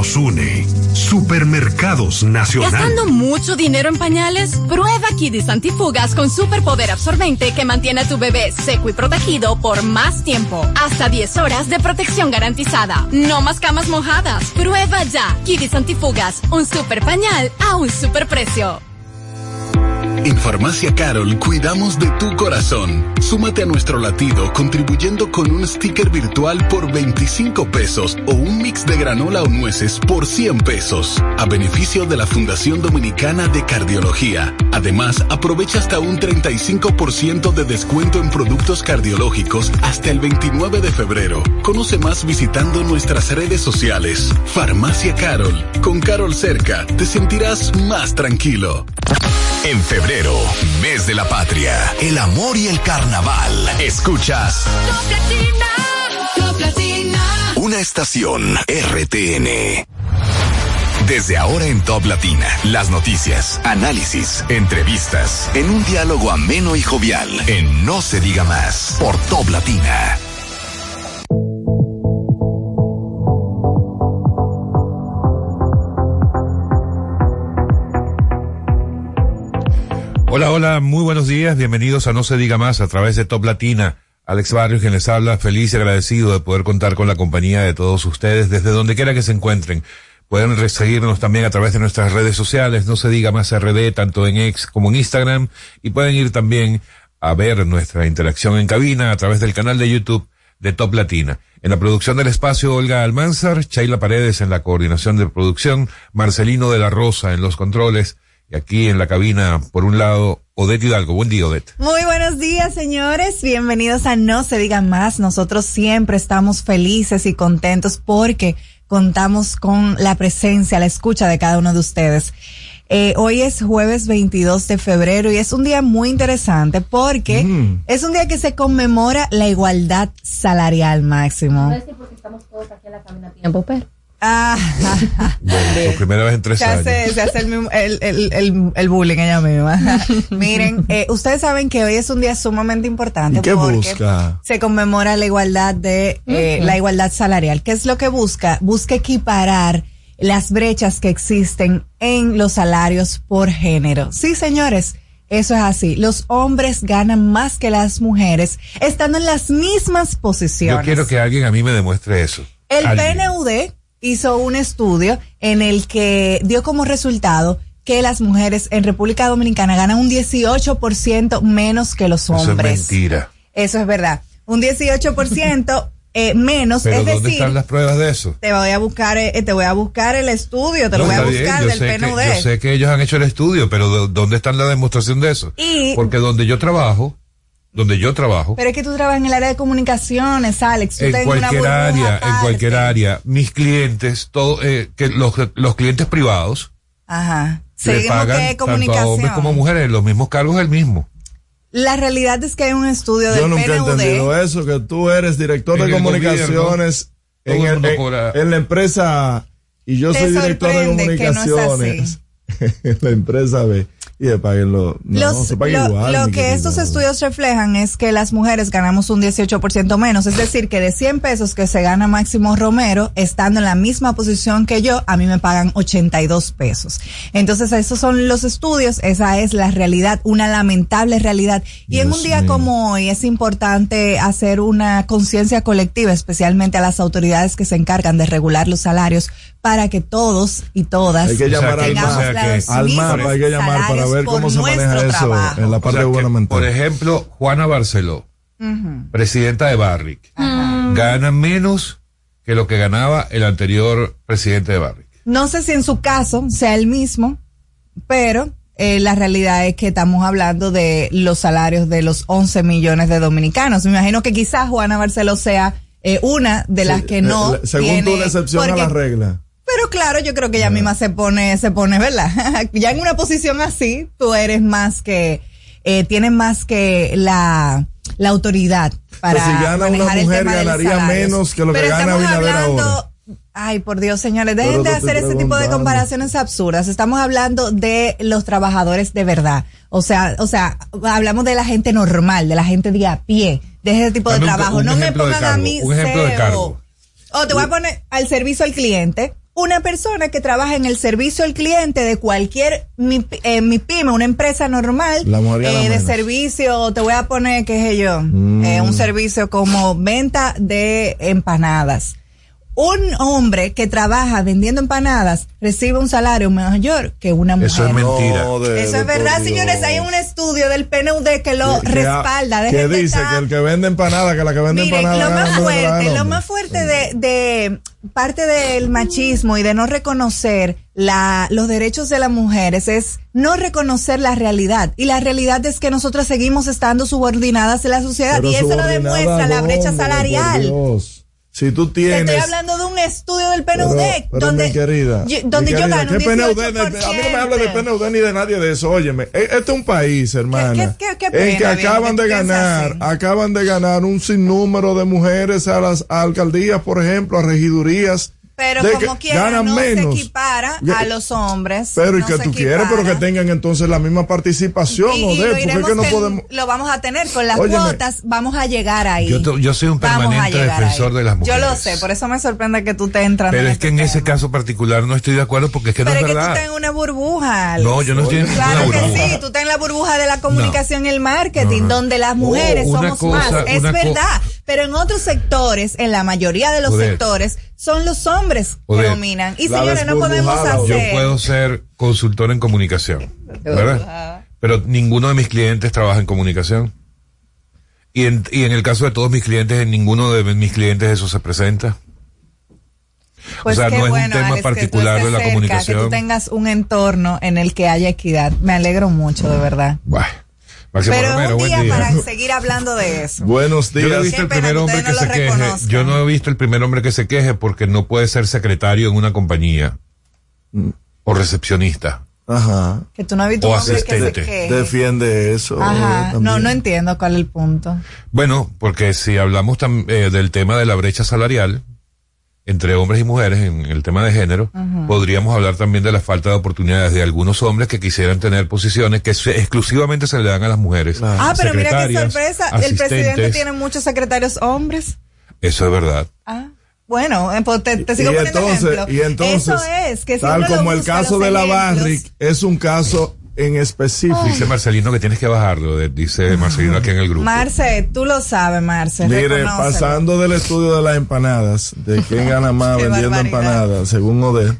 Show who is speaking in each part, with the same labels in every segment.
Speaker 1: nos une. Supermercados Nacional.
Speaker 2: ¿Gastando mucho dinero en pañales? Prueba Kidis Antifugas con superpoder absorbente que mantiene a tu bebé seco y protegido por más tiempo. Hasta 10 horas de protección garantizada. No más camas mojadas. Prueba ya. Kidis Antifugas, un super pañal a un super precio.
Speaker 3: En Farmacia Carol cuidamos de tu corazón. Súmate a nuestro latido contribuyendo con un sticker virtual por 25 pesos o un mix de granola o nueces por 100 pesos, a beneficio de la Fundación Dominicana de Cardiología. Además, aprovecha hasta un 35% de descuento en productos cardiológicos hasta el 29 de febrero. Conoce más visitando nuestras redes sociales. Farmacia Carol. Con Carol cerca, te sentirás más tranquilo. En febrero, mes de la patria, el amor y el carnaval. Escuchas. Una estación RTN. Desde ahora en Top Latina, las noticias, análisis, entrevistas, en un diálogo ameno y jovial, en No se diga más, por Top Latina.
Speaker 4: Hola, hola, muy buenos días, bienvenidos a No se diga más a través de Top Latina. Alex Barrios, quien les habla, feliz y agradecido de poder contar con la compañía de todos ustedes desde donde quiera que se encuentren. Pueden seguirnos también a través de nuestras redes sociales, no se diga más RD, tanto en X como en Instagram, y pueden ir también a ver nuestra interacción en cabina a través del canal de YouTube de Top Latina. En la producción del espacio, Olga Almanzar, Chayla Paredes en la coordinación de producción, Marcelino de la Rosa en los controles, y aquí en la cabina, por un lado, Odette Hidalgo. Buen día, Odette.
Speaker 5: Muy buenos días, señores. Bienvenidos a No se diga más. Nosotros siempre estamos felices y contentos porque contamos con la presencia, la escucha de cada uno de ustedes. Eh, hoy es jueves 22 de febrero y es un día muy interesante porque mm. es un día que se conmemora la igualdad salarial máximo. No sé porque estamos todos aquí en la cabina tiempo, pero. Ah,
Speaker 4: por primera vez en tres
Speaker 5: se
Speaker 4: años.
Speaker 5: Hace, se hace el, el, el, el, bullying ella misma. Miren, eh, ustedes saben que hoy es un día sumamente importante
Speaker 4: qué porque busca?
Speaker 5: se conmemora la igualdad de eh, la igualdad salarial. ¿Qué es lo que busca? Busca equiparar las brechas que existen en los salarios por género. Sí, señores. Eso es así. Los hombres ganan más que las mujeres, estando en las mismas posiciones.
Speaker 4: Yo quiero que alguien a mí me demuestre eso.
Speaker 5: El PNUD hizo un estudio en el que dio como resultado que las mujeres en República Dominicana ganan un 18% menos que los hombres.
Speaker 4: Eso es mentira.
Speaker 5: Eso es verdad. Un 18% eh, menos.
Speaker 4: Pero
Speaker 5: es
Speaker 4: ¿dónde
Speaker 5: decir,
Speaker 4: están las pruebas de eso?
Speaker 5: Te voy a buscar, eh, te voy a buscar el estudio, te lo voy a buscar del PNUD.
Speaker 4: Que, yo sé que ellos han hecho el estudio, pero ¿dónde está la demostración de eso?
Speaker 5: Y,
Speaker 4: Porque donde yo trabajo, donde yo trabajo.
Speaker 5: Pero es que tú trabajas en el área de comunicaciones, Alex. Tú
Speaker 4: en cualquier área, en cualquier área. Mis clientes, todo, eh, que los, los clientes privados.
Speaker 5: Ajá.
Speaker 4: Le pagan tanto a hombres como mujeres, los mismos cargos el mismo.
Speaker 5: La realidad es que hay un estudio
Speaker 6: Yo
Speaker 5: del
Speaker 6: nunca he entendido eso, que tú eres director
Speaker 4: En
Speaker 6: de comunicaciones en,
Speaker 4: el
Speaker 6: en- la empresa y yo soy director de
Speaker 5: no
Speaker 6: comunicaciones en la empresa B y de. No,
Speaker 5: Los-
Speaker 6: se paga
Speaker 5: lo,
Speaker 6: igual.
Speaker 5: lo que estos estudios reflejan es que las mujeres ganamos un 18% menos, es decir, que de 100 pesos que se gana Máximo Romero, estando en la misma posición que yo, a mí me pagan 82 pesos. Entonces, esos son los estudios, esa es la realidad, una lamentable realidad. Y en un día
Speaker 6: mío.
Speaker 5: como hoy es importante hacer una conciencia colectiva, especialmente a las autoridades que se encargan de regular los salarios, para que todos y todas
Speaker 6: Hay que
Speaker 4: O sea,
Speaker 6: llamar
Speaker 4: que-
Speaker 6: al
Speaker 5: tengamos
Speaker 4: o sea, que-
Speaker 6: Al MAP hay que llamar para
Speaker 5: salarios
Speaker 6: ver cómo se maneja
Speaker 5: nuestro
Speaker 6: eso
Speaker 5: trabajo.
Speaker 6: en la
Speaker 4: O
Speaker 6: parte
Speaker 4: sea,
Speaker 6: gubernamental.
Speaker 4: por ejemplo, Juana Barceló, presidenta de Barrick, gana menos que lo que ganaba el anterior presidente de Barrick.
Speaker 5: No sé si en su caso sea el mismo, pero eh, la realidad es que estamos hablando de los salarios de los 11 millones de dominicanos. Me imagino que quizás Juana Barceló sea eh, una de las
Speaker 6: Sí,
Speaker 5: que no.
Speaker 6: eh, Según
Speaker 5: tiene-
Speaker 6: tú, la excepción a la regla.
Speaker 5: Pero claro, yo creo que ella misma se pone, se pone, ¿verdad? ya en una posición así, tú eres más que, eh, tienes más que la, la autoridad para
Speaker 6: Pues si gana una
Speaker 5: manejar
Speaker 6: mujer,
Speaker 5: de
Speaker 6: ganaría menos que lo que
Speaker 5: Pero
Speaker 6: gana
Speaker 5: estamos
Speaker 6: Abinader
Speaker 5: hablando,
Speaker 6: ahora.
Speaker 5: Ay, por Dios, señores, dejen
Speaker 6: Pero
Speaker 5: de hacer ese tipo de comparaciones absurdas. Estamos hablando de los trabajadores de verdad. O sea, o sea, hablamos de la gente normal, de la gente de a pie, de ese tipo de
Speaker 4: Dame un-
Speaker 5: trabajo.
Speaker 4: un
Speaker 5: no me
Speaker 4: de
Speaker 5: pongan a
Speaker 4: cargo,
Speaker 5: mí
Speaker 4: un ejemplo de
Speaker 5: CEO.
Speaker 4: cargo.
Speaker 5: O te voy a poner al servicio al cliente, una persona que trabaja en el servicio al cliente de cualquier mi, eh, mi pyme, una empresa normal
Speaker 6: La
Speaker 5: eh, de servicio, te voy a poner, qué sé yo,
Speaker 6: Mm.
Speaker 5: eh, un servicio como venta de empanadas. Un hombre que trabaja vendiendo empanadas recibe un salario mayor que una mujer.
Speaker 4: Eso es mentira.
Speaker 6: No, de-
Speaker 5: Eso es verdad, señores. Hay un estudio del PNUD que lo
Speaker 6: Que-
Speaker 5: respalda.
Speaker 6: Que, dice
Speaker 5: estar-
Speaker 6: que el que vende empanada, que la que vende
Speaker 5: Miren,
Speaker 6: empanada.
Speaker 5: lo más fuerte, lo más fuerte de, de parte del machismo y de no reconocer la, los derechos de las mujeres es no reconocer la realidad. Y la realidad es que nosotras seguimos estando subordinadas en la sociedad
Speaker 6: Pero
Speaker 5: y eso lo demuestra la brecha salarial.
Speaker 6: Si tú
Speaker 5: Te
Speaker 6: tienes.
Speaker 5: estoy hablando de un estudio del PNUD
Speaker 6: Pero, pero,
Speaker 5: donde,
Speaker 6: mi querida,
Speaker 5: yo,
Speaker 6: mi
Speaker 5: donde yo
Speaker 6: querida,
Speaker 5: gano un
Speaker 6: ¿qué PNUD?
Speaker 5: 18%.
Speaker 6: A mí no me habla de PNUD ni de nadie de eso. Óyeme, este es un país, hermana,
Speaker 5: qué- qué- qué
Speaker 6: en que acaban de ganar, acaban de ganar un sinnúmero de mujeres a las a alcaldías, por ejemplo, a regidurías.
Speaker 5: Pero
Speaker 6: de
Speaker 5: como
Speaker 6: que
Speaker 5: quiera,
Speaker 6: ganan
Speaker 5: no
Speaker 6: menos.
Speaker 5: se equipara a los hombres.
Speaker 6: Pero ¿y
Speaker 5: no
Speaker 6: que tú quieres? Pero que tengan entonces la misma participación,
Speaker 5: Y-
Speaker 6: o
Speaker 5: y
Speaker 6: de,
Speaker 5: lo
Speaker 6: porque es
Speaker 5: iremos
Speaker 6: que no
Speaker 5: que
Speaker 6: podemos.
Speaker 5: lo vamos a tener con las
Speaker 6: Óyeme.
Speaker 5: cuotas, vamos a llegar ahí.
Speaker 4: Yo soy un permanente defensor
Speaker 5: ahí.
Speaker 4: de las
Speaker 5: Yo lo
Speaker 4: mujeres.
Speaker 5: sé, por eso me sorprende que tú te entras.
Speaker 4: Pero es que en ese caso particular no estoy de acuerdo porque es que
Speaker 5: Pero
Speaker 4: no
Speaker 5: es
Speaker 4: es
Speaker 5: que tú
Speaker 4: verdad.
Speaker 5: estás en una burbuja. Alex.
Speaker 4: No, yo no estoy en
Speaker 5: Claro que
Speaker 4: burbuja.
Speaker 5: sí, tú estás en la burbuja de la comunicación y el marketing, donde las mujeres
Speaker 4: Oh, una
Speaker 5: somos
Speaker 4: cosa-
Speaker 5: más. Es
Speaker 4: una
Speaker 5: verdad. Pero en otros sectores, en la mayoría de los sectores, son los hombres que dominan. Y señores, no podemos
Speaker 6: desburbujada,
Speaker 4: Yo
Speaker 5: hacer.
Speaker 4: puedo ser consultor en comunicación, ¿verdad? Pero ninguno de mis clientes trabaja en comunicación. Y en, y en el caso de todos mis clientes, en ninguno de mis clientes eso se presenta.
Speaker 5: Pues
Speaker 4: o sea,
Speaker 5: qué
Speaker 4: no es
Speaker 5: bueno,
Speaker 4: un tema
Speaker 5: Alex, que tú
Speaker 4: particular de la comunicación.
Speaker 5: Que tú tengas un entorno en el que haya equidad. Me alegro mucho, de verdad.
Speaker 4: Buah. Máximo
Speaker 5: Pero
Speaker 4: Romero,
Speaker 5: un
Speaker 4: buen
Speaker 5: día,
Speaker 4: día.
Speaker 5: para seguir hablando de eso.
Speaker 6: Buenos
Speaker 4: Yo no he
Speaker 6: días.
Speaker 4: visto
Speaker 5: Qué
Speaker 4: el primer
Speaker 5: que
Speaker 4: hombre que
Speaker 5: no
Speaker 4: se queje. Yo no he visto el primer hombre que se queje porque no puede ser secretario en una compañía o recepcionista.
Speaker 6: Ajá.
Speaker 5: Que tú no has visto
Speaker 4: O
Speaker 5: un hombre que se
Speaker 4: asistente.
Speaker 5: queje.
Speaker 6: Defiende eso.
Speaker 5: Ajá.
Speaker 6: eh,
Speaker 5: No,
Speaker 6: también.
Speaker 5: no entiendo cuál es el punto.
Speaker 4: Bueno, porque si hablamos eh, del tema de la brecha salarial entre hombres y mujeres en el tema de género, podríamos hablar también de la falta de oportunidades de algunos hombres que quisieran tener posiciones que se- exclusivamente se le dan a las mujeres.
Speaker 6: Claro.
Speaker 5: Ah, pero mira qué sorpresa. El presidente tiene muchos secretarios hombres.
Speaker 4: Eso es verdad.
Speaker 5: Ah. Bueno, eh, pues te, te sigo
Speaker 6: y
Speaker 5: poniendo
Speaker 6: entonces,
Speaker 5: ejemplo.
Speaker 6: y entonces,
Speaker 5: Eso es, que
Speaker 6: tal como el caso de la Barrick es un caso en específico.
Speaker 4: Dice Marcelino que tienes que bajarlo, de- dice Marcelino aquí en el grupo.
Speaker 5: Marce, tú lo sabes, Marce.
Speaker 6: Mire,
Speaker 5: reconócelo.
Speaker 6: pasando del estudio de las empanadas, de quién gana más vendiendo
Speaker 5: barbaridad.
Speaker 6: empanadas, según.
Speaker 5: Aquí,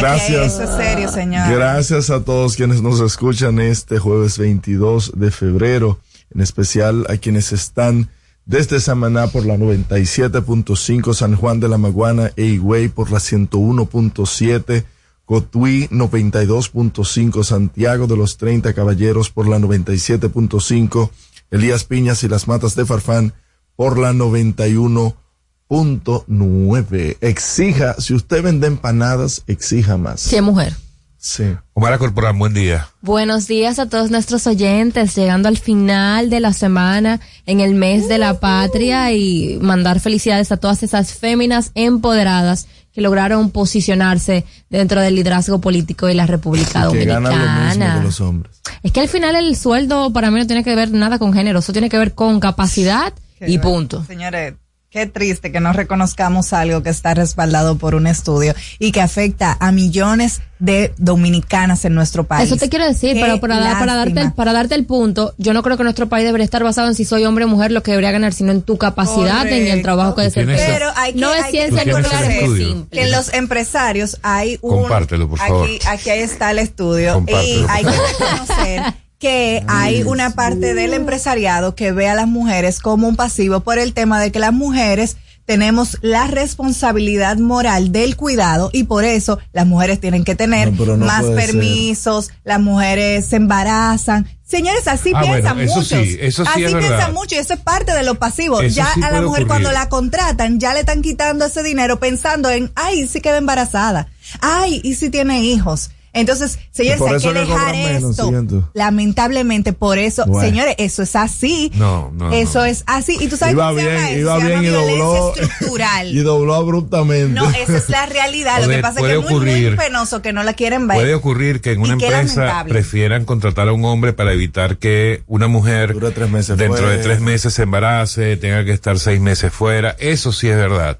Speaker 6: Gracias.
Speaker 5: Eso es serio, señor.
Speaker 6: Gracias a todos quienes nos escuchan este jueves 22 de febrero, en especial a quienes están desde Samaná por la 97.5, San Juan de la Maguana e Higüey por la 101.7, Cotuí 92.5, Santiago de los 30 Caballeros por la 97.5, Elías Piñas y las Matas de Farfán por la 91.9. Exija, si usted vende empanadas, exija más.
Speaker 7: Sí, mujer.
Speaker 6: Sí.
Speaker 4: Omar Corporal, buen día.
Speaker 7: Buenos días a todos nuestros oyentes, llegando al final de la semana en el mes de la patria y mandar felicidades a todas esas féminas empoderadas que lograron posicionarse dentro del liderazgo político de la República
Speaker 6: que ganan lo mismo que
Speaker 7: Dominicana.
Speaker 6: los hombres.
Speaker 7: Es que al final el sueldo para mí no tiene que ver nada con género, eso tiene que ver con capacidad y punto.
Speaker 5: Señores, qué triste que no reconozcamos algo que está respaldado por un estudio y que afecta a millones de dominicanas en nuestro país.
Speaker 7: Eso te quiero decir,
Speaker 5: Qué
Speaker 7: pero para, dar- para, darte el, para darte el punto, yo no creo que nuestro país debería estar basado en si soy hombre o mujer lo que debería ganar, sino en tu capacidad en el
Speaker 5: Correcto.
Speaker 7: trabajo que desempeñas.
Speaker 5: Pero hay que,
Speaker 7: no es
Speaker 5: hay que
Speaker 7: ciencia simple.
Speaker 5: que en los empresarios hay un
Speaker 4: Compártelo, por favor.
Speaker 5: Aquí, aquí está el estudio
Speaker 4: Compártelo,
Speaker 5: y hay que reconocer que hay una parte del empresariado que ve a las mujeres como un pasivo por el tema de que las mujeres tenemos la responsabilidad moral del cuidado y por eso las mujeres tienen que tener
Speaker 6: No, pero no
Speaker 5: más
Speaker 6: ser.
Speaker 5: permisos, las mujeres se embarazan. Señores, así
Speaker 4: Ah,
Speaker 5: piensan
Speaker 4: bueno, eso
Speaker 5: muchos.
Speaker 4: sí, eso sí
Speaker 5: así
Speaker 4: es verdad.
Speaker 5: piensan mucho y eso es parte de lo pasivo.
Speaker 4: Eso
Speaker 5: ya
Speaker 4: sí
Speaker 5: a la mujer cuando la contratan, ya le están quitando ese dinero pensando en, ay, sí queda embarazada. Ay, y si tiene hijos. Entonces, señores, hay que dejar
Speaker 6: menos,
Speaker 5: esto. Lamentablemente, por eso,
Speaker 6: Bueno.
Speaker 5: señores, eso es así.
Speaker 4: No, no,
Speaker 5: Eso
Speaker 4: no.
Speaker 5: es así. Y tú sabes
Speaker 6: Iba
Speaker 5: cómo se llama
Speaker 6: bien,
Speaker 5: eso?
Speaker 6: iba
Speaker 5: se
Speaker 6: bien
Speaker 5: llama
Speaker 6: y dobló.
Speaker 5: estructural.
Speaker 6: y dobló abruptamente.
Speaker 5: No, esa es la realidad. Lo que pasa es que es muy, penoso que no la quieren ver.
Speaker 4: Puede ocurrir que en una empresa
Speaker 5: lamentable.
Speaker 4: prefieran contratar a un hombre para evitar que una mujer
Speaker 6: Dure tres meses
Speaker 4: dentro
Speaker 6: fuera.
Speaker 4: de tres meses se embarace, tenga que estar seis meses fuera. Eso sí es verdad.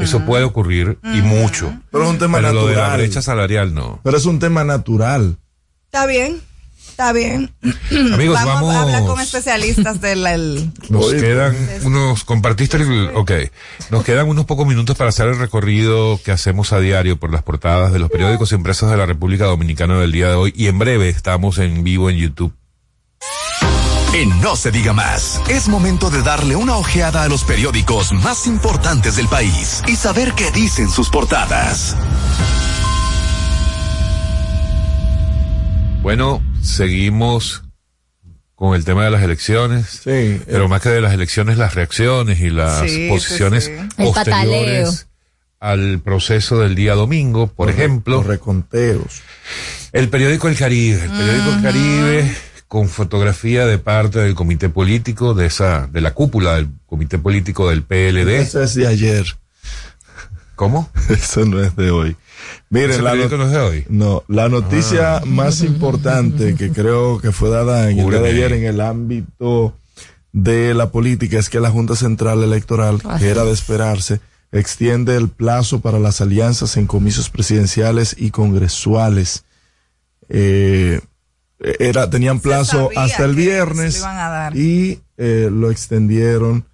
Speaker 4: Eso puede ocurrir y mucho.
Speaker 6: Pero es un tema
Speaker 4: Pero lo de la
Speaker 6: natural.
Speaker 4: brecha salarial no.
Speaker 6: Pero es un tema natural.
Speaker 5: Está bien, está bien.
Speaker 4: Amigos, vamos.
Speaker 5: a hablar con especialistas del el-
Speaker 4: Nos
Speaker 6: Oye,
Speaker 4: quedan unos, compartiste el, ok, nos quedan unos pocos minutos para hacer el recorrido que hacemos a diario por las portadas de los periódicos y empresas de la República Dominicana del día de hoy y en breve estamos en vivo en YouTube.
Speaker 1: En No se diga más, es momento de darle una ojeada a los periódicos más importantes del país y saber qué dicen sus portadas.
Speaker 4: Bueno, seguimos con el tema de las elecciones.
Speaker 6: Sí.
Speaker 4: Pero más que de las elecciones, las reacciones y las
Speaker 5: Sí,
Speaker 4: posiciones
Speaker 5: sí.
Speaker 4: Posteriores al proceso del día domingo. Por ejemplo,
Speaker 6: Los reconteos.
Speaker 4: el periódico El Caribe. El periódico El Caribe con fotografía de parte del comité político de esa, de la cúpula del comité político del PLD.
Speaker 6: Eso es de ayer.
Speaker 4: ¿Cómo?
Speaker 6: Eso no es de hoy.
Speaker 4: ¿Ese
Speaker 6: Miren, la, no-
Speaker 4: no es de hoy?
Speaker 6: no, la noticia más importante que creo que fue dada en el día de ayer en el ámbito de la política es que la Junta Central Electoral, que era de esperarse, extiende el plazo para las alianzas en comicios presidenciales y congresuales. Eh, era, tenían plazo hasta el viernes y eh, lo extendieron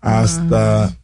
Speaker 6: hasta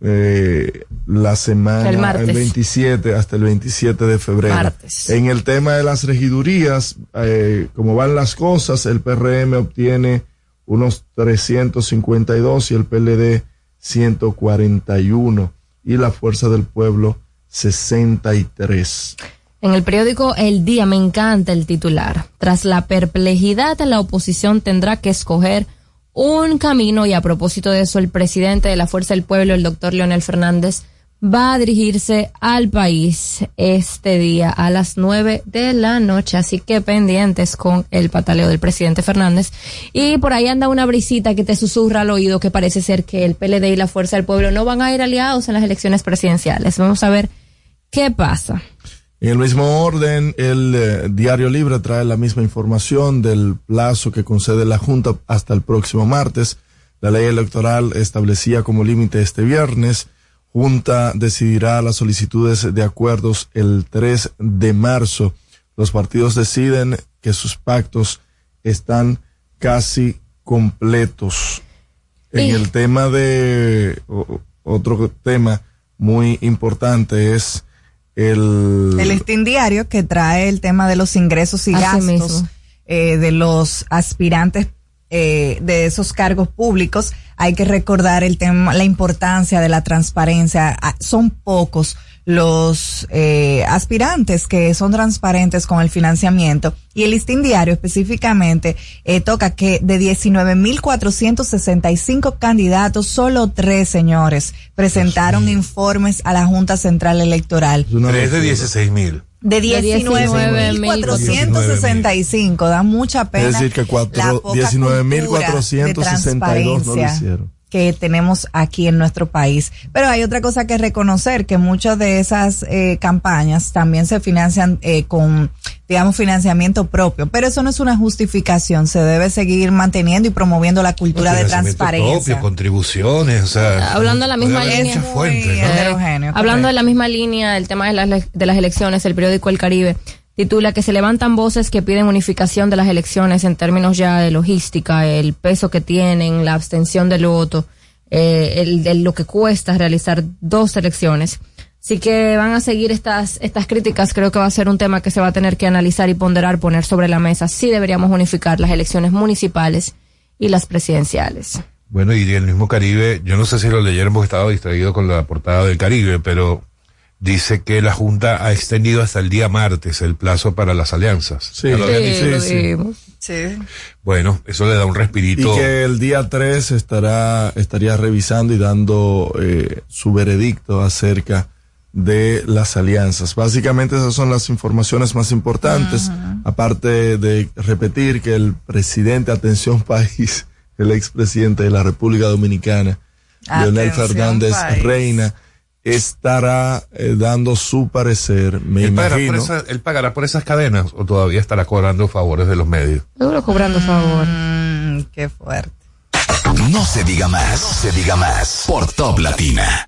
Speaker 6: eh, la semana,
Speaker 7: El martes.
Speaker 6: 27, hasta el 27 de febrero.
Speaker 7: Martes.
Speaker 6: En el tema de las regidurías, eh, como van las cosas, el PRM obtiene unos 352 y el PLD 141 y la Fuerza del Pueblo 63.
Speaker 7: En el periódico El Día me encanta el titular. Tras la perplejidad, la oposición tendrá que escoger un camino y a propósito de eso, el presidente de la Fuerza del Pueblo, el doctor Leonel Fernández, va a dirigirse al país este día a las nueve de la noche. Así que pendientes con el pataleo del presidente Fernández. Y por ahí anda una brisita que te susurra al oído que parece ser que el PLD y la Fuerza del Pueblo no van a ir aliados en las elecciones presidenciales. Vamos a ver qué pasa.
Speaker 6: En el mismo orden, el eh, Diario Libre trae la misma información del plazo que concede la Junta hasta el próximo martes. La ley electoral establecía como límite este viernes. Junta decidirá las solicitudes de acuerdos el 3 de marzo. Los partidos deciden que sus pactos están casi completos. En
Speaker 7: Y-
Speaker 6: el tema de o- otro tema muy importante es el,
Speaker 5: El listín diario que trae el tema de los ingresos y
Speaker 7: Así
Speaker 5: gastos eh, de los aspirantes eh, de esos cargos públicos. Hay que recordar el tema, la importancia de la transparencia. Ah, Son pocos los eh, aspirantes que son transparentes con el financiamiento y el listín diario específicamente eh, toca que de 19.465 candidatos, solo tres señores presentaron informes a la Junta Central Electoral.
Speaker 4: Tres de
Speaker 6: locura.
Speaker 4: 16 mil.
Speaker 5: De
Speaker 7: De
Speaker 5: 19.465, da mucha pena.
Speaker 6: Es decir, que cuatro-
Speaker 5: la poca
Speaker 6: 19.462
Speaker 5: cultura de
Speaker 6: no lo hicieron.
Speaker 5: Que tenemos aquí en nuestro país. Pero hay otra cosa que reconocer, que muchas de esas eh, campañas también se financian eh, con, digamos, financiamiento propio. Pero eso no es una justificación, se debe seguir manteniendo y promoviendo la cultura de transparencia.
Speaker 4: propio, contribuciones, o sea.
Speaker 7: Hablando de la misma línea.
Speaker 4: muchas fuentes,
Speaker 5: Muy
Speaker 4: ¿no?
Speaker 5: heterogéneo,
Speaker 7: Hablando de la misma línea, el tema de las, de las elecciones, el periódico El Caribe titula que se levantan voces que piden unificación de las elecciones en términos ya de logística, el peso que tienen, la abstención del voto, eh, el, el- lo que cuesta realizar dos elecciones. Así que van a seguir estas, estas críticas. Creo que va a ser un tema que se va a tener que analizar y ponderar, poner sobre la mesa. Sí deberíamos unificar las elecciones municipales y las presidenciales.
Speaker 4: Bueno, y el mismo Caribe, yo no sé si lo leyeron porque estaba distraído con la portada del Caribe, pero dice que la Junta ha extendido hasta el día martes el plazo para las alianzas.
Speaker 6: Sí.
Speaker 4: Ya lo
Speaker 6: Sí.
Speaker 4: Bueno, eso le da un
Speaker 6: Y
Speaker 4: respirito.
Speaker 6: que el día 3 estará, estaría revisando y dando eh, su veredicto acerca de las alianzas. Básicamente esas son las informaciones más importantes, aparte de repetir que el presidente, atención país, el expresidente de la República Dominicana, Leonel Fernández
Speaker 5: país.
Speaker 6: Reina, estará eh, dando su parecer, me
Speaker 4: ¿Él pagará, por
Speaker 6: imagino.
Speaker 4: esa- ¿Él pagará por esas cadenas o todavía estará cobrando favores de los medios?
Speaker 7: Seguro cobrando favor.
Speaker 5: Mm, qué fuerte.
Speaker 1: No se diga más, no se diga más por Top Latina.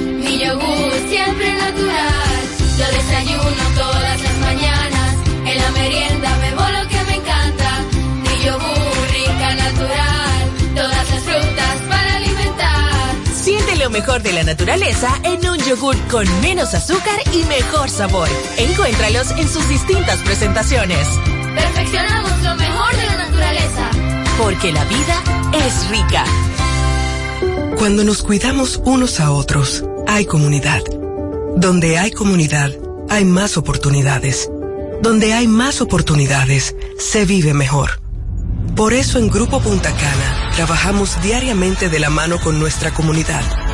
Speaker 8: Mejor de la naturaleza en un yogur con menos azúcar y mejor sabor. Encuéntralos en sus distintas presentaciones.
Speaker 9: Perfeccionamos lo mejor de la naturaleza.
Speaker 8: Porque la vida es rica.
Speaker 10: Cuando nos cuidamos unos a otros, hay comunidad. Donde hay comunidad, hay más oportunidades. Donde hay más oportunidades, se vive mejor. Por eso en Grupo Punta Cana trabajamos diariamente de la mano con nuestra comunidad,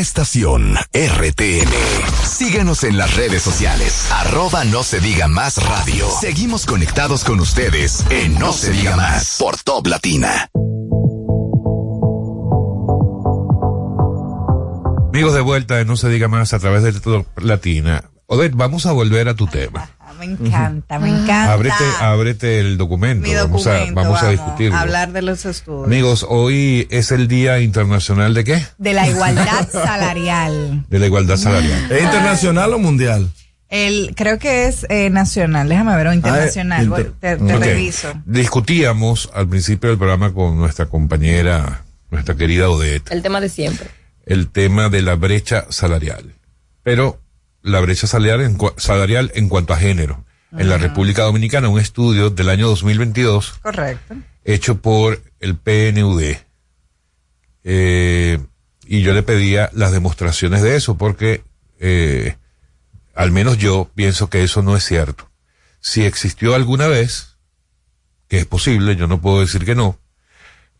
Speaker 1: estación RTN. Síguenos en las redes sociales. Arroba no se diga más radio. Seguimos conectados con ustedes en No, se, diga más por Top Latina.
Speaker 4: Amigos de vuelta, no se diga más a través de Top Latina. Odette, vamos a volver a tu tema.
Speaker 5: Me encanta, me encanta.
Speaker 4: Ábrete, ábrete el documento.
Speaker 5: Mi
Speaker 4: vamos a, vamos a
Speaker 5: vamos
Speaker 4: discutirlo.
Speaker 5: a hablar de los estudios.
Speaker 4: Amigos, hoy es el Día Internacional de qué?
Speaker 5: De la igualdad salarial.
Speaker 4: De la igualdad salarial.
Speaker 6: ¿Es internacional o mundial?
Speaker 5: El, creo que es eh, nacional, déjame ver, o internacional,
Speaker 6: Ah,
Speaker 5: Voy-
Speaker 6: inter-
Speaker 5: te, reviso.
Speaker 4: Discutíamos al principio del programa con nuestra compañera, nuestra querida Odette,
Speaker 7: El tema de siempre.
Speaker 4: el tema de la brecha salarial. Pero la brecha salarial en, salarial en cuanto a género. En la República Dominicana, un estudio del año 2022
Speaker 5: Correcto.
Speaker 4: hecho por el PNUD. Eh, y yo le pedía las demostraciones de eso porque eh, al menos yo pienso que eso no es cierto. Si existió alguna vez, que es posible, yo no puedo decir que no,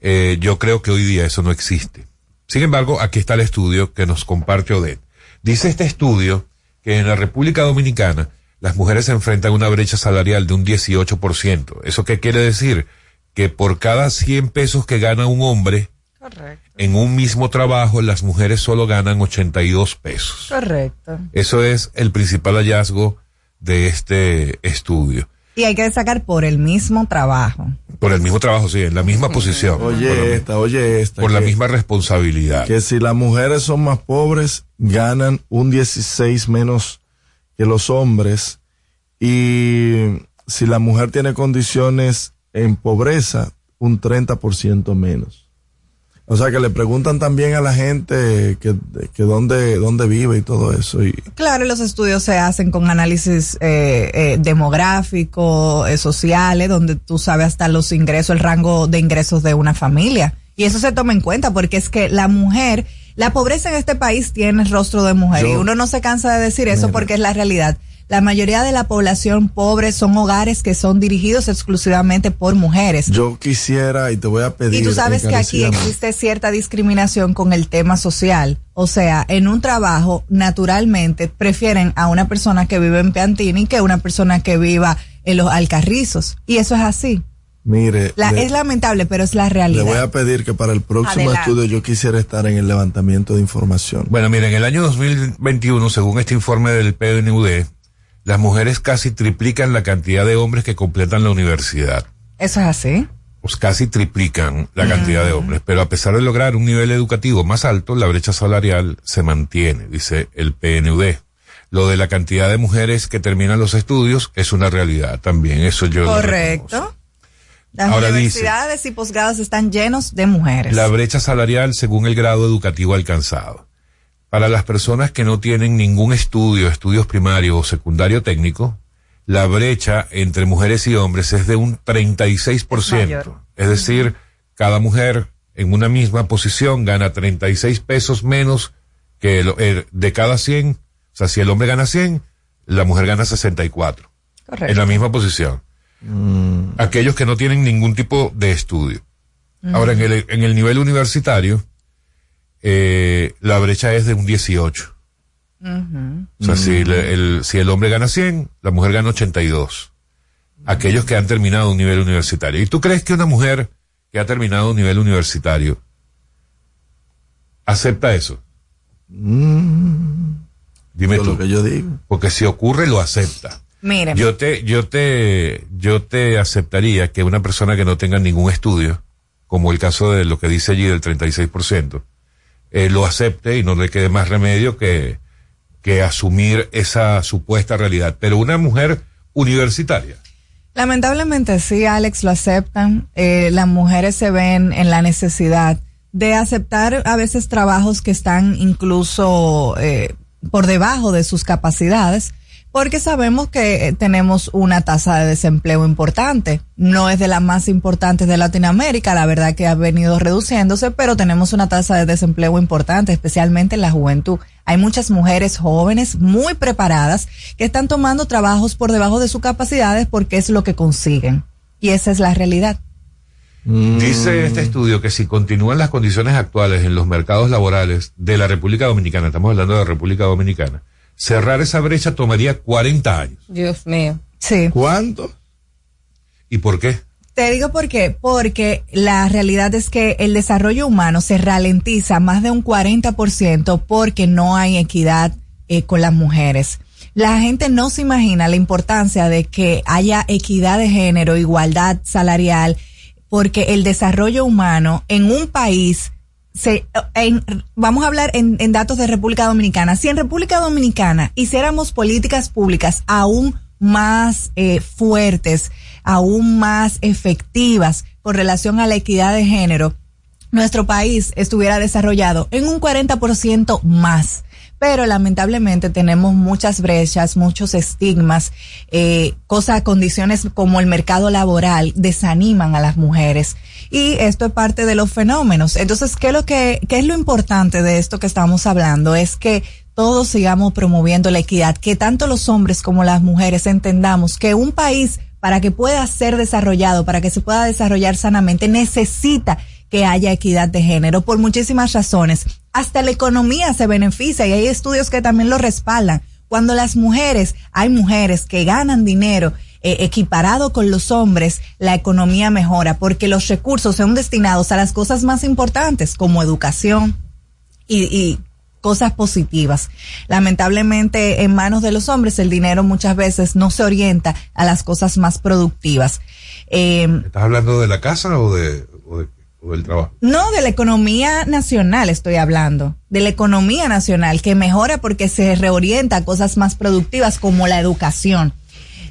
Speaker 4: eh, yo creo que hoy día eso no existe. Sin embargo, aquí está el estudio que nos comparte Odette. Dice este estudio que en la República Dominicana las mujeres se enfrentan a una brecha salarial de un 18%. ¿Eso qué quiere decir? Que por cada 100 pesos que gana un hombre
Speaker 5: Correcto.
Speaker 4: en un mismo trabajo, las mujeres solo ganan 82 pesos.
Speaker 5: Correcto.
Speaker 4: Eso es el principal hallazgo de este estudio.
Speaker 5: Y hay que destacar por el mismo trabajo.
Speaker 4: Por el mismo trabajo, sí, en la misma posición.
Speaker 6: Oye esta, oye esta.
Speaker 4: por la
Speaker 6: que-
Speaker 4: misma responsabilidad.
Speaker 6: Que si las mujeres son más pobres, ganan un 16 menos que los hombres. Y si la mujer tiene condiciones en pobreza, un 30% menos. O sea que le preguntan también a la gente que, que dónde, dónde vive y todo eso. Y
Speaker 5: Claro, los estudios se hacen con análisis eh, eh, demográfico, eh, sociales, donde tú sabes hasta los ingresos, el rango de ingresos de una familia. Y eso se toma en cuenta porque es que la mujer, la pobreza en este país tiene rostro de mujer
Speaker 6: Yo-
Speaker 5: y uno no se cansa de decir eso
Speaker 6: Mira.
Speaker 5: porque es la realidad. La mayoría de la población pobre son hogares que son dirigidos exclusivamente por mujeres.
Speaker 6: yo quisiera, y te voy a pedir.
Speaker 5: Y tú sabes que aquí existe cierta discriminación con el tema social. O sea, en un trabajo, naturalmente, prefieren a una persona que vive en Piantini que una persona que viva en los Alcarrizos. Y eso es así.
Speaker 6: Mire,
Speaker 5: La-
Speaker 6: le-
Speaker 5: es lamentable, pero es la
Speaker 6: le
Speaker 5: realidad.
Speaker 6: voy a pedir que para el próximo
Speaker 5: Adelante.
Speaker 6: estudio yo quisiera estar en el levantamiento de información.
Speaker 4: Bueno, miren, en el año 2021, según este informe del PNUD, las mujeres casi triplican la cantidad de hombres que completan la universidad.
Speaker 5: Eso es así.
Speaker 4: pues casi triplican la cantidad de hombres, pero a pesar de lograr un nivel educativo más alto, la brecha salarial se mantiene, dice el PNUD. Lo de la cantidad de mujeres que terminan los estudios es una realidad también, eso yo lo.
Speaker 5: Correcto. Las
Speaker 4: Ahora dice-
Speaker 5: universidades y posgrados están llenos de mujeres.
Speaker 4: La brecha salarial según el grado educativo alcanzado. Para las personas que no tienen ningún estudio, estudios primario o secundario técnico, la brecha entre mujeres y hombres es de un 36%.
Speaker 5: mayor.
Speaker 4: Es decir, cada mujer en una misma posición gana 36 pesos menos que el, el- de cada 100. O sea, si el hombre gana 100, la mujer gana 64
Speaker 5: Correcto.
Speaker 4: en la misma posición. Aquellos que no tienen ningún tipo de estudio. Ahora, en el, en el nivel universitario, eh, la brecha es de un 18. O sea, si, le- el, si el hombre gana 100, la mujer gana 82. Aquellos que han terminado un nivel universitario. ¿Y tú crees que una mujer que ha terminado un nivel universitario acepta eso? Dime
Speaker 6: Eso es
Speaker 4: tú.
Speaker 6: lo que yo digo.
Speaker 4: Porque si ocurre, lo acepta.
Speaker 5: Miren,
Speaker 4: Yo te, yo te, yo te aceptaría que una persona que no tenga ningún estudio, como el caso de lo que dice allí del 36%, eh, lo acepte y no le quede más remedio que, que asumir esa supuesta realidad. Pero una mujer universitaria,
Speaker 5: lamentablemente sí, Alex, lo aceptan. Eh, las mujeres se ven en la necesidad de aceptar a veces trabajos que están incluso eh, por debajo de sus capacidades, porque sabemos que eh, tenemos una tasa de desempleo importante. No es de las más importantes de Latinoamérica, la verdad que ha venido reduciéndose, pero tenemos una tasa de desempleo importante, especialmente en la juventud. Hay muchas mujeres jóvenes muy preparadas que están tomando trabajos por debajo de sus capacidades porque es lo que consiguen. Y esa es la realidad.
Speaker 4: dice este estudio que si continúan las condiciones actuales en los mercados laborales de la República Dominicana, estamos hablando de la República Dominicana, cerrar esa brecha tomaría 40 años.
Speaker 7: Dios mío.
Speaker 5: Sí.
Speaker 6: ¿Cuánto?
Speaker 4: ¿Y por qué?
Speaker 5: Te digo por qué. Porque la realidad es que el desarrollo humano se ralentiza más de un 40% porque no hay equidad eh, con las mujeres. La gente no se imagina la importancia de que haya equidad de género, igualdad salarial, porque el desarrollo humano en un país se, vamos a hablar en, en datos de República Dominicana. Si en República Dominicana hiciéramos políticas públicas aún más eh, fuertes, aún más efectivas con relación a la equidad de género, nuestro país estuviera desarrollado en un 40% más. Pero lamentablemente tenemos muchas brechas, muchos estigmas, eh, cosas, condiciones como el mercado laboral desaniman a las mujeres. Y esto es parte de los fenómenos. Entonces, ¿qué es lo que, qué es lo importante de esto que estamos hablando? Es que todos sigamos promoviendo la equidad, que tanto los hombres como las mujeres entendamos que un país para que pueda ser desarrollado, para que se pueda desarrollar sanamente, necesita que haya equidad de género por muchísimas razones. Hasta la economía se beneficia y hay estudios que también lo respaldan. Cuando las mujeres, hay mujeres que ganan dinero eh, equiparado con los hombres, la economía mejora porque los recursos son destinados a las cosas más importantes como educación y, y cosas positivas. Lamentablemente en manos de los hombres el dinero muchas veces no se orienta a las cosas más productivas. Eh,
Speaker 4: ¿Estás hablando de la casa o de, o de- o del trabajo?
Speaker 5: no, de la economía nacional estoy hablando, de la economía nacional que mejora porque se reorienta a cosas más productivas como la educación.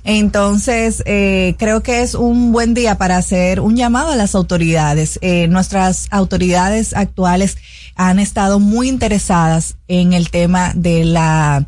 Speaker 5: Entonces, eh, creo que es un buen día para hacer un llamado a las autoridades. Eh, nuestras autoridades actuales han estado muy interesadas en el tema de la,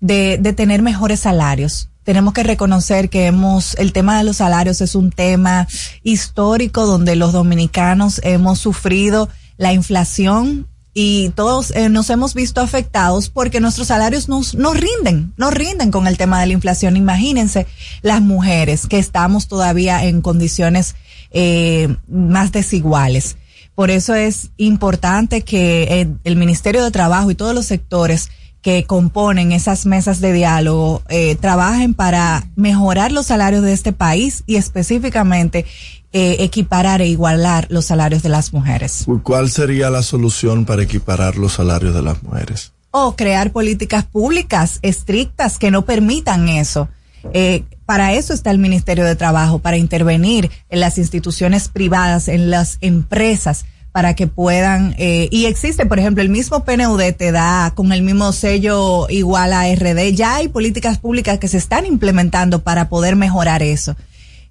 Speaker 5: de, de tener mejores salarios. Tenemos que reconocer que hemos, el tema de los salarios es un tema histórico donde los dominicanos hemos sufrido la inflación y todos eh, nos hemos visto afectados porque nuestros salarios nos, no rinden, no rinden con el tema de la inflación. Imagínense las mujeres que estamos todavía en condiciones eh, más desiguales. Por eso es importante que eh, el Ministerio de Trabajo y todos los sectores que componen esas mesas de diálogo eh, trabajen para mejorar los salarios de este país y específicamente eh, equiparar e igualar los salarios de las mujeres.
Speaker 6: ¿Cuál sería la solución para equiparar los salarios de las mujeres?
Speaker 5: O crear políticas públicas estrictas que no permitan eso. Eh, para eso está el Ministerio de Trabajo, para intervenir en las instituciones privadas, en las empresas, para que puedan, eh, y existe, por ejemplo, el mismo PNUD te da con el mismo sello igual a RD, ya hay políticas públicas que se están implementando para poder mejorar eso.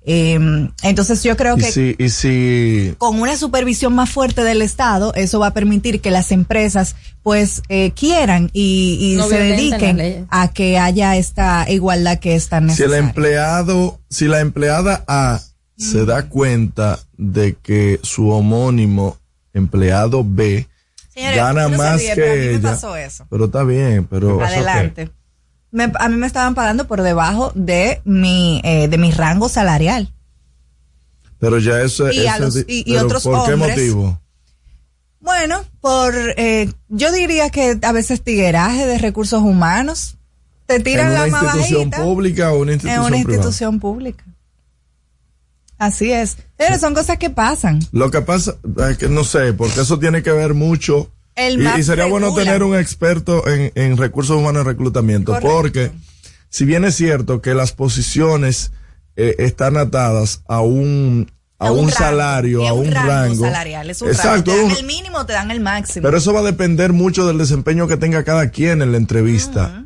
Speaker 5: Eh, entonces yo creo
Speaker 6: Y
Speaker 5: que
Speaker 6: si, y si,
Speaker 5: con una supervisión más fuerte del Estado, eso va a permitir que las empresas pues eh, quieran y, y
Speaker 7: No
Speaker 5: se dediquen a que haya esta igualdad que es tan
Speaker 6: si el
Speaker 5: necesaria.
Speaker 6: empleado, si la empleada A se da cuenta de que su homónimo empleado B
Speaker 5: Señores,
Speaker 6: gana
Speaker 5: no
Speaker 6: más que
Speaker 5: pero a mí me
Speaker 6: ella.
Speaker 5: pasó eso.
Speaker 6: Pero está bien, pero
Speaker 5: Adelante. Me- a mí me estaban pagando por debajo de mi eh, de mi rango salarial.
Speaker 6: pero ya eso,
Speaker 5: Y los- y- otros
Speaker 6: ¿por qué
Speaker 5: hombres-
Speaker 6: motivo?
Speaker 5: Bueno, por eh, yo diría que a veces tigueraje de recursos humanos te
Speaker 6: ¿En
Speaker 5: tiran
Speaker 6: una
Speaker 5: la más
Speaker 6: institución
Speaker 5: bajita
Speaker 6: pública o una
Speaker 5: en
Speaker 6: institución
Speaker 5: una
Speaker 6: privada?
Speaker 5: institución pública. Así es. Pero son cosas que pasan.
Speaker 6: Lo que pasa es que no sé, porque eso tiene que ver mucho.
Speaker 5: El
Speaker 6: y, sería bueno tener un experto en, en recursos humanos y reclutamiento,
Speaker 5: Correcto.
Speaker 6: porque si bien es cierto que las posiciones eh, están atadas a un a,
Speaker 5: A
Speaker 6: un, salario, a un rango,
Speaker 5: salarial. Es un
Speaker 6: exacto,
Speaker 5: rango. Te dan el mínimo, te dan el máximo.
Speaker 6: pero eso va a depender mucho del desempeño que tenga cada quien en la entrevista.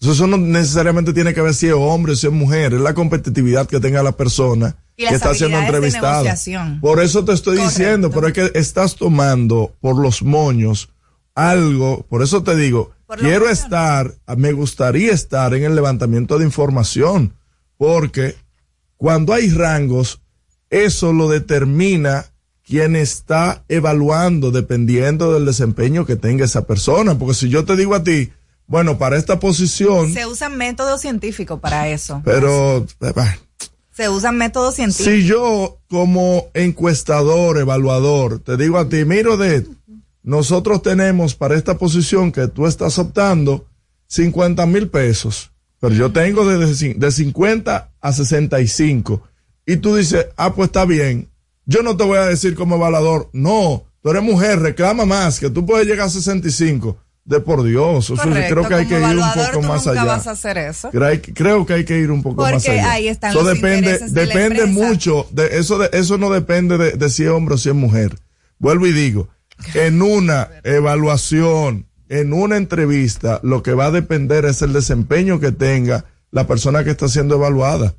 Speaker 6: Eso no necesariamente tiene que ver si es hombre o si es mujer, es la competitividad que tenga la persona
Speaker 5: Y
Speaker 6: que está siendo entrevistada. Por eso te estoy
Speaker 5: Correcto.
Speaker 6: diciendo, pero es que estás tomando por los moños algo, por eso te digo,
Speaker 5: Por
Speaker 6: quiero estar, me gustaría estar en el levantamiento de información, porque cuando hay rangos, eso lo determina quien está evaluando dependiendo del desempeño que tenga esa persona, porque si yo te digo a ti, bueno, para esta posición,
Speaker 5: Se usan métodos científicos para eso.
Speaker 6: pero
Speaker 5: Se usan métodos científicos.
Speaker 6: si yo como encuestador, evaluador, te digo a ti, miro de, nosotros tenemos para esta posición que tú estás optando 50 mil pesos, pero yo tengo desde de 50 a 65 y tú dices, ah, pues está bien, yo no te voy a decir como evaluador, no, tú eres mujer, reclama más, que tú puedes llegar a 65. De por Dios, sí,
Speaker 5: Correcto,
Speaker 6: creo que hay que ir un poco más allá.
Speaker 5: vas a hacer eso.
Speaker 6: Creo, que hay que ir un poco
Speaker 5: Porque
Speaker 6: más allá.
Speaker 5: ahí están
Speaker 6: eso
Speaker 5: los
Speaker 6: depende,
Speaker 5: de
Speaker 6: depende mucho de eso. De, eso no depende de, de si es hombre o si es mujer. Vuelvo y digo, en una evaluación, en una entrevista, lo que va a depender es el desempeño que tenga la persona que está siendo evaluada.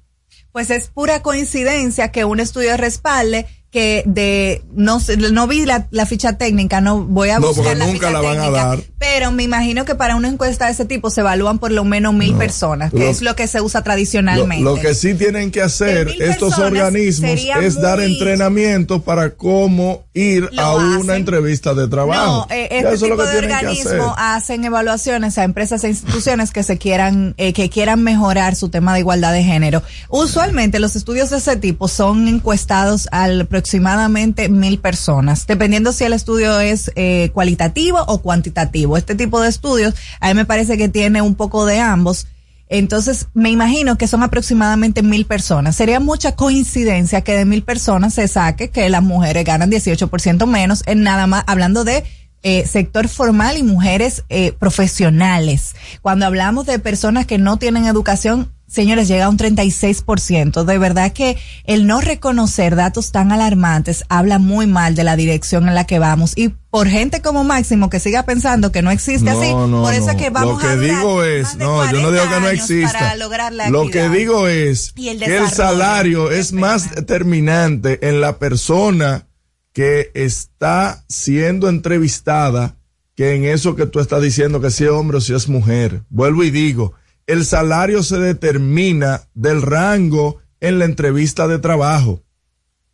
Speaker 5: Pues es pura coincidencia que un estudio respalde que de no sé, no vi la, la ficha técnica, no voy a
Speaker 6: No,
Speaker 5: buscar
Speaker 6: porque
Speaker 5: la
Speaker 6: nunca
Speaker 5: ficha
Speaker 6: la van a
Speaker 5: técnica,
Speaker 6: dar.
Speaker 5: pero me imagino que para una encuesta de ese tipo se evalúan por lo menos mil personas, que
Speaker 6: Lo-
Speaker 5: es lo que se usa tradicionalmente.
Speaker 6: lo que sí tienen que hacer
Speaker 5: De
Speaker 6: estos organismos es dar entrenamiento para cómo ir a una entrevista de trabajo.
Speaker 5: No, eh, este
Speaker 6: eso es lo
Speaker 5: tipo
Speaker 6: que
Speaker 5: de
Speaker 6: tienen que hacer.
Speaker 5: organismos hacen evaluaciones a empresas e instituciones que se quieran, eh, que quieran mejorar su tema de igualdad de género. Usualmente los estudios de ese tipo son encuestados al aproximadamente mil personas, dependiendo si el estudio es eh, cualitativo o cuantitativo. Este tipo de estudios, a mí me parece que tiene un poco de ambos. Entonces, me imagino que son aproximadamente mil personas. Sería mucha coincidencia que de mil personas se saque que las mujeres ganan 18% menos en nada más, hablando de eh, sector formal y mujeres eh, profesionales. Cuando hablamos de personas que no tienen educación, señores, llega a un 36%. De verdad que el no reconocer datos tan alarmantes habla muy mal de la dirección en la que vamos. Y por gente como Máximo que siga pensando que no existe
Speaker 6: No,
Speaker 5: así,
Speaker 6: no,
Speaker 5: por eso
Speaker 6: no.
Speaker 5: es que vamos
Speaker 6: Lo que
Speaker 5: a
Speaker 6: digo es, no, yo no digo que no
Speaker 5: 40 años
Speaker 6: exista.
Speaker 5: Para lograr la
Speaker 6: Lo que digo es
Speaker 5: el
Speaker 6: que el salario es más determinante en la persona que está siendo entrevistada que en eso que tú estás diciendo que si es hombre o si es mujer. Vuelvo y digo, el salario se determina del rango en la entrevista de trabajo.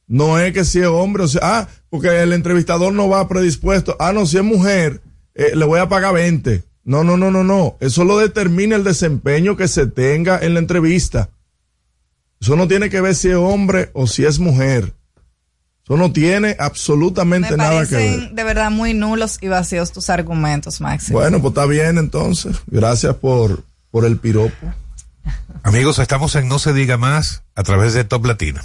Speaker 6: No es que si es hombre o sea, ah, porque el entrevistador no va predispuesto. Ah, no, si es mujer, eh, le voy a pagar 20. No, no, no, no, no. Eso lo determina el desempeño que se tenga en la entrevista. Eso no tiene que ver si es hombre o si es mujer. Eso no tiene absolutamente
Speaker 5: Me
Speaker 6: nada que ver.
Speaker 5: parecen de verdad muy nulos y vacíos tus argumentos, Máximo.
Speaker 6: Bueno, pues está bien entonces. Gracias por, por el piropo.
Speaker 4: Amigos, estamos en No se diga más a través de Top Latina.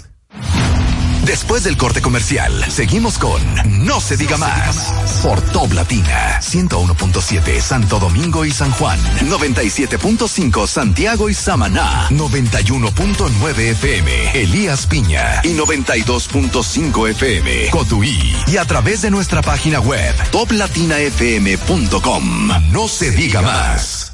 Speaker 1: Después del corte comercial, seguimos con No se diga más por Top Latina 101.7 Santo Domingo y San Juan, 97.5 Santiago y Samaná, 91.9 FM Elías Piña y 92.5 FM Cotuí y a través de nuestra página web toplatinafm.com. No se diga más.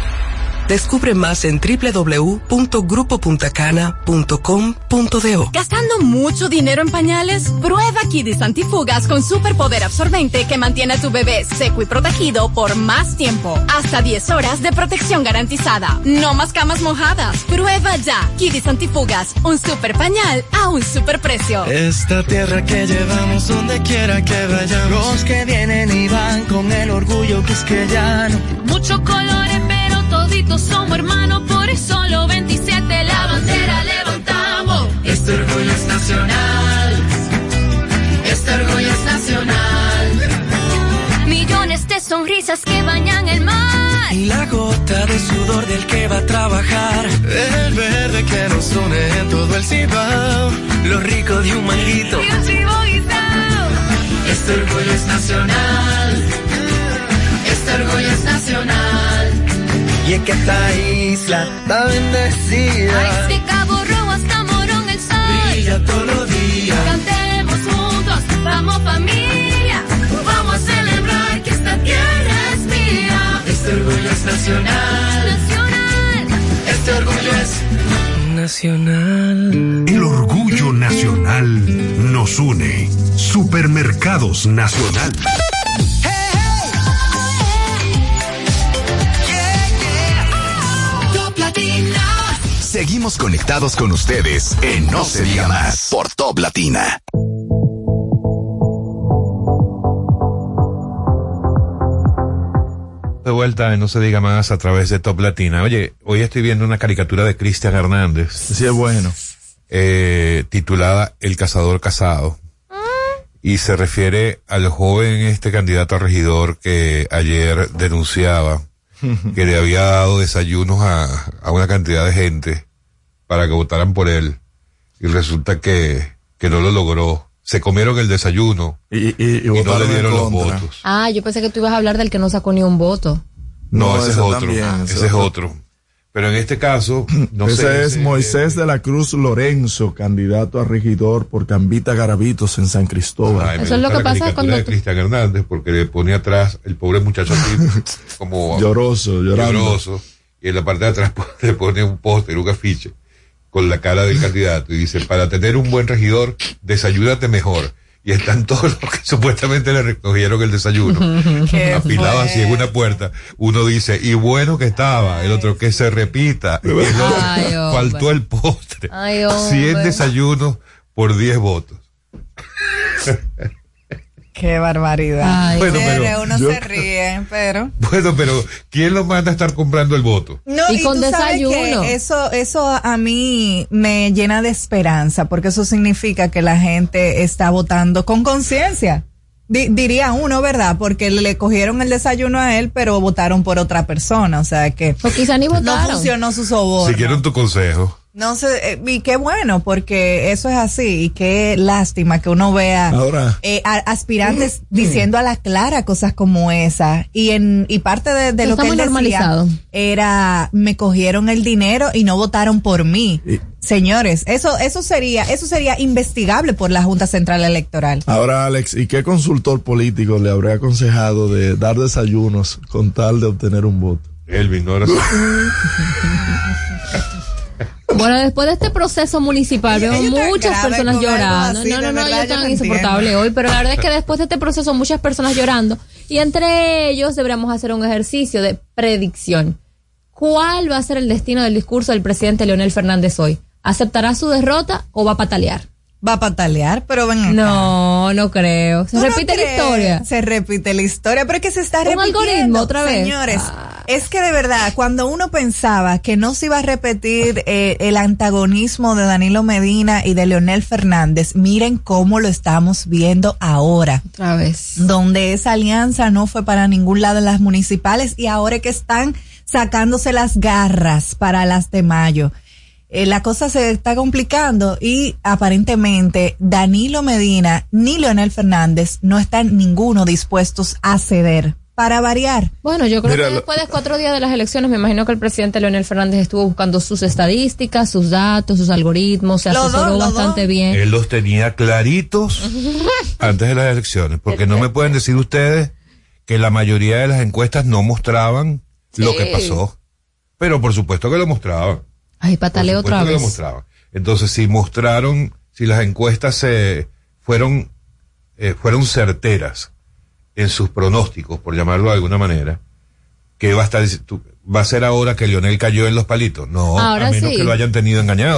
Speaker 10: Descubre más en www.grupopuntacana.com.do.
Speaker 2: ¿Gastando mucho dinero en pañales? Prueba Kidis Antifugas con superpoder absorbente que mantiene a tu bebé seco y protegido por más tiempo. Hasta 10 horas de protección garantizada. No más camas mojadas. Prueba ya. Kidis Antifugas, un super pañal a un super precio.
Speaker 11: Esta tierra que llevamos donde quiera que vayamos. Los que vienen y van con el orgullo que es que ya no.
Speaker 9: Muchos colores, pero somos hermanos, por eso los 27 la bandera levantamos.
Speaker 11: Este orgullo es nacional. Este orgullo es nacional.
Speaker 9: Millones de sonrisas que bañan el mar.
Speaker 11: Y la gota de sudor del que va a trabajar. El verde que nos une en todo el cibao. Lo rico de un manguito.
Speaker 9: Y un chivo guisao.
Speaker 11: Este orgullo es nacional. Este orgullo es nacional. Y es que esta isla está bendecida.
Speaker 9: Ay, de Cabo Rojo hasta Morón el sol.
Speaker 11: Brilla todos los días.
Speaker 9: Cantemos juntos, vamos familia. Vamos a celebrar que esta tierra es mía.
Speaker 11: Este orgullo es nacional.
Speaker 9: Nacional.
Speaker 11: Este orgullo es nacional.
Speaker 12: El orgullo nacional nos une. Supermercados Nacional.
Speaker 1: Seguimos conectados con ustedes en No se diga más por Top Latina.
Speaker 4: De vuelta en No se diga más a través de Top Latina. Oye, hoy estoy viendo una caricatura de Cristian Hernández.
Speaker 6: Sí, es bueno.
Speaker 4: eh, titulada El cazador casado. Y se refiere al joven este candidato a regidor que ayer denunciaba que le había dado desayunos a, a una cantidad de gente para que votaran por él. Y resulta que, que no lo logró. Se comieron el desayuno
Speaker 6: Y, y, y
Speaker 4: y no le dieron los votos.
Speaker 7: Ah, yo pensé que tú ibas a hablar del que no sacó ni un voto.
Speaker 4: No,
Speaker 6: No,
Speaker 4: ese es otro.
Speaker 6: también, ese
Speaker 4: ese es
Speaker 6: otro.
Speaker 4: otro. Pero en este caso, no
Speaker 6: ese
Speaker 4: sé.
Speaker 6: es
Speaker 4: ese-
Speaker 6: Moisés de la Cruz Lorenzo, candidato a regidor por Cambita Garavitos en San Cristóbal.
Speaker 4: Ay,
Speaker 7: Eso es lo que pasa cuando
Speaker 4: de Cristian Hernández porque le pone atrás el pobre muchacho así como
Speaker 6: Lloroso, llorando.
Speaker 4: lloroso y en la parte de atrás le pone un póster, un afiche con la cara del candidato y dice para tener un buen regidor desayúnate mejor y están todos los que supuestamente le recogieron el desayuno apilado así en una puerta. Uno dice y bueno que estaba el otro que se repita y el otro,
Speaker 7: Ay,
Speaker 4: faltó el postre
Speaker 7: Ay,
Speaker 4: 100
Speaker 7: hombre.
Speaker 4: desayunos por 10 votos
Speaker 5: Qué barbaridad.
Speaker 7: Ay,
Speaker 4: Bueno, pero
Speaker 5: uno
Speaker 6: yo-
Speaker 5: se ríe, pero.
Speaker 4: Bueno, pero ¿quién lo manda a estar comprando el voto?
Speaker 5: No,
Speaker 7: Y con
Speaker 5: tú sabes
Speaker 7: desayuno.
Speaker 5: que eso, eso a mí me llena de esperanza, porque eso significa que la gente está votando con conciencia. Di- diría uno, ¿verdad? Porque le cogieron el desayuno a él, pero votaron por otra persona. O sea que
Speaker 7: O quizá ni
Speaker 5: no
Speaker 7: votaron.
Speaker 5: funcionó su soborno.
Speaker 4: Siguieron tu consejo.
Speaker 5: No sé, eh, y qué bueno, porque eso es así, y qué lástima que uno vea
Speaker 6: Ahora.
Speaker 5: eh, a- aspirantes diciendo a la clara cosas como esa. Y en y parte de, de lo que él decía
Speaker 7: normalizado.
Speaker 5: era, me cogieron el dinero y no votaron por mí.
Speaker 6: Y-
Speaker 5: Señores, eso, eso sería, eso sería investigable por la Junta Central Electoral.
Speaker 6: Ahora, Alex, ¿y qué consultor político le habría aconsejado de dar desayunos con tal de obtener un voto?
Speaker 4: Elvin, no era así.
Speaker 7: Bueno, después de este proceso municipal veo muchas personas llorando.
Speaker 5: así,
Speaker 7: no, no, no, yo tan insoportable hoy, pero la verdad es que después de este proceso muchas personas llorando y entre ellos deberíamos hacer un ejercicio de predicción. ¿Cuál va a ser el destino del discurso del presidente Leonel Fernández hoy? ¿Aceptará su derrota o va a patalear?
Speaker 5: Va a patalear, pero ven acá.
Speaker 7: No, no creo. ¿Se
Speaker 5: ¿Tú no
Speaker 7: repite la historia?
Speaker 5: Se repite la historia, pero es que se está
Speaker 7: Un
Speaker 5: repitiendo.
Speaker 7: algoritmo otra vez.
Speaker 5: Señores,
Speaker 7: Ah.
Speaker 5: Es que de verdad, cuando uno pensaba que no se iba a repetir eh, el antagonismo de Danilo Medina y de Leonel Fernández, miren cómo lo estamos viendo ahora.
Speaker 7: Otra vez.
Speaker 5: Donde esa alianza no fue para ningún lado en las municipales y ahora que están sacándose las garras para las de mayo. Eh, la cosa se está complicando y aparentemente Danilo Medina ni Leonel Fernández no están ninguno dispuestos a ceder para variar.
Speaker 7: Bueno, yo creo
Speaker 6: Mira,
Speaker 7: que después de cuatro días de las elecciones, me imagino que el presidente Leonel Fernández estuvo buscando sus estadísticas, sus datos, sus algoritmos, se
Speaker 5: dos,
Speaker 7: asesoró bastante
Speaker 5: dos.
Speaker 7: bien.
Speaker 4: Él los tenía claritos antes de las elecciones, porque no me pueden decir ustedes que la mayoría de las encuestas no mostraban lo que pasó. Pero por supuesto que lo mostraban.
Speaker 7: Ay,
Speaker 4: Por
Speaker 7: patale
Speaker 4: supuesto
Speaker 7: otra
Speaker 4: que lo
Speaker 7: vez.
Speaker 4: mostraban. Entonces, si mostraron, si las encuestas se fueron, eh, fueron certeras en sus pronósticos, por llamarlo de alguna manera, que va a estar, va a ser ahora que Lionel cayó en los palitos. No,
Speaker 7: Ahora
Speaker 4: a menos
Speaker 7: sí.
Speaker 4: que lo hayan tenido engañado.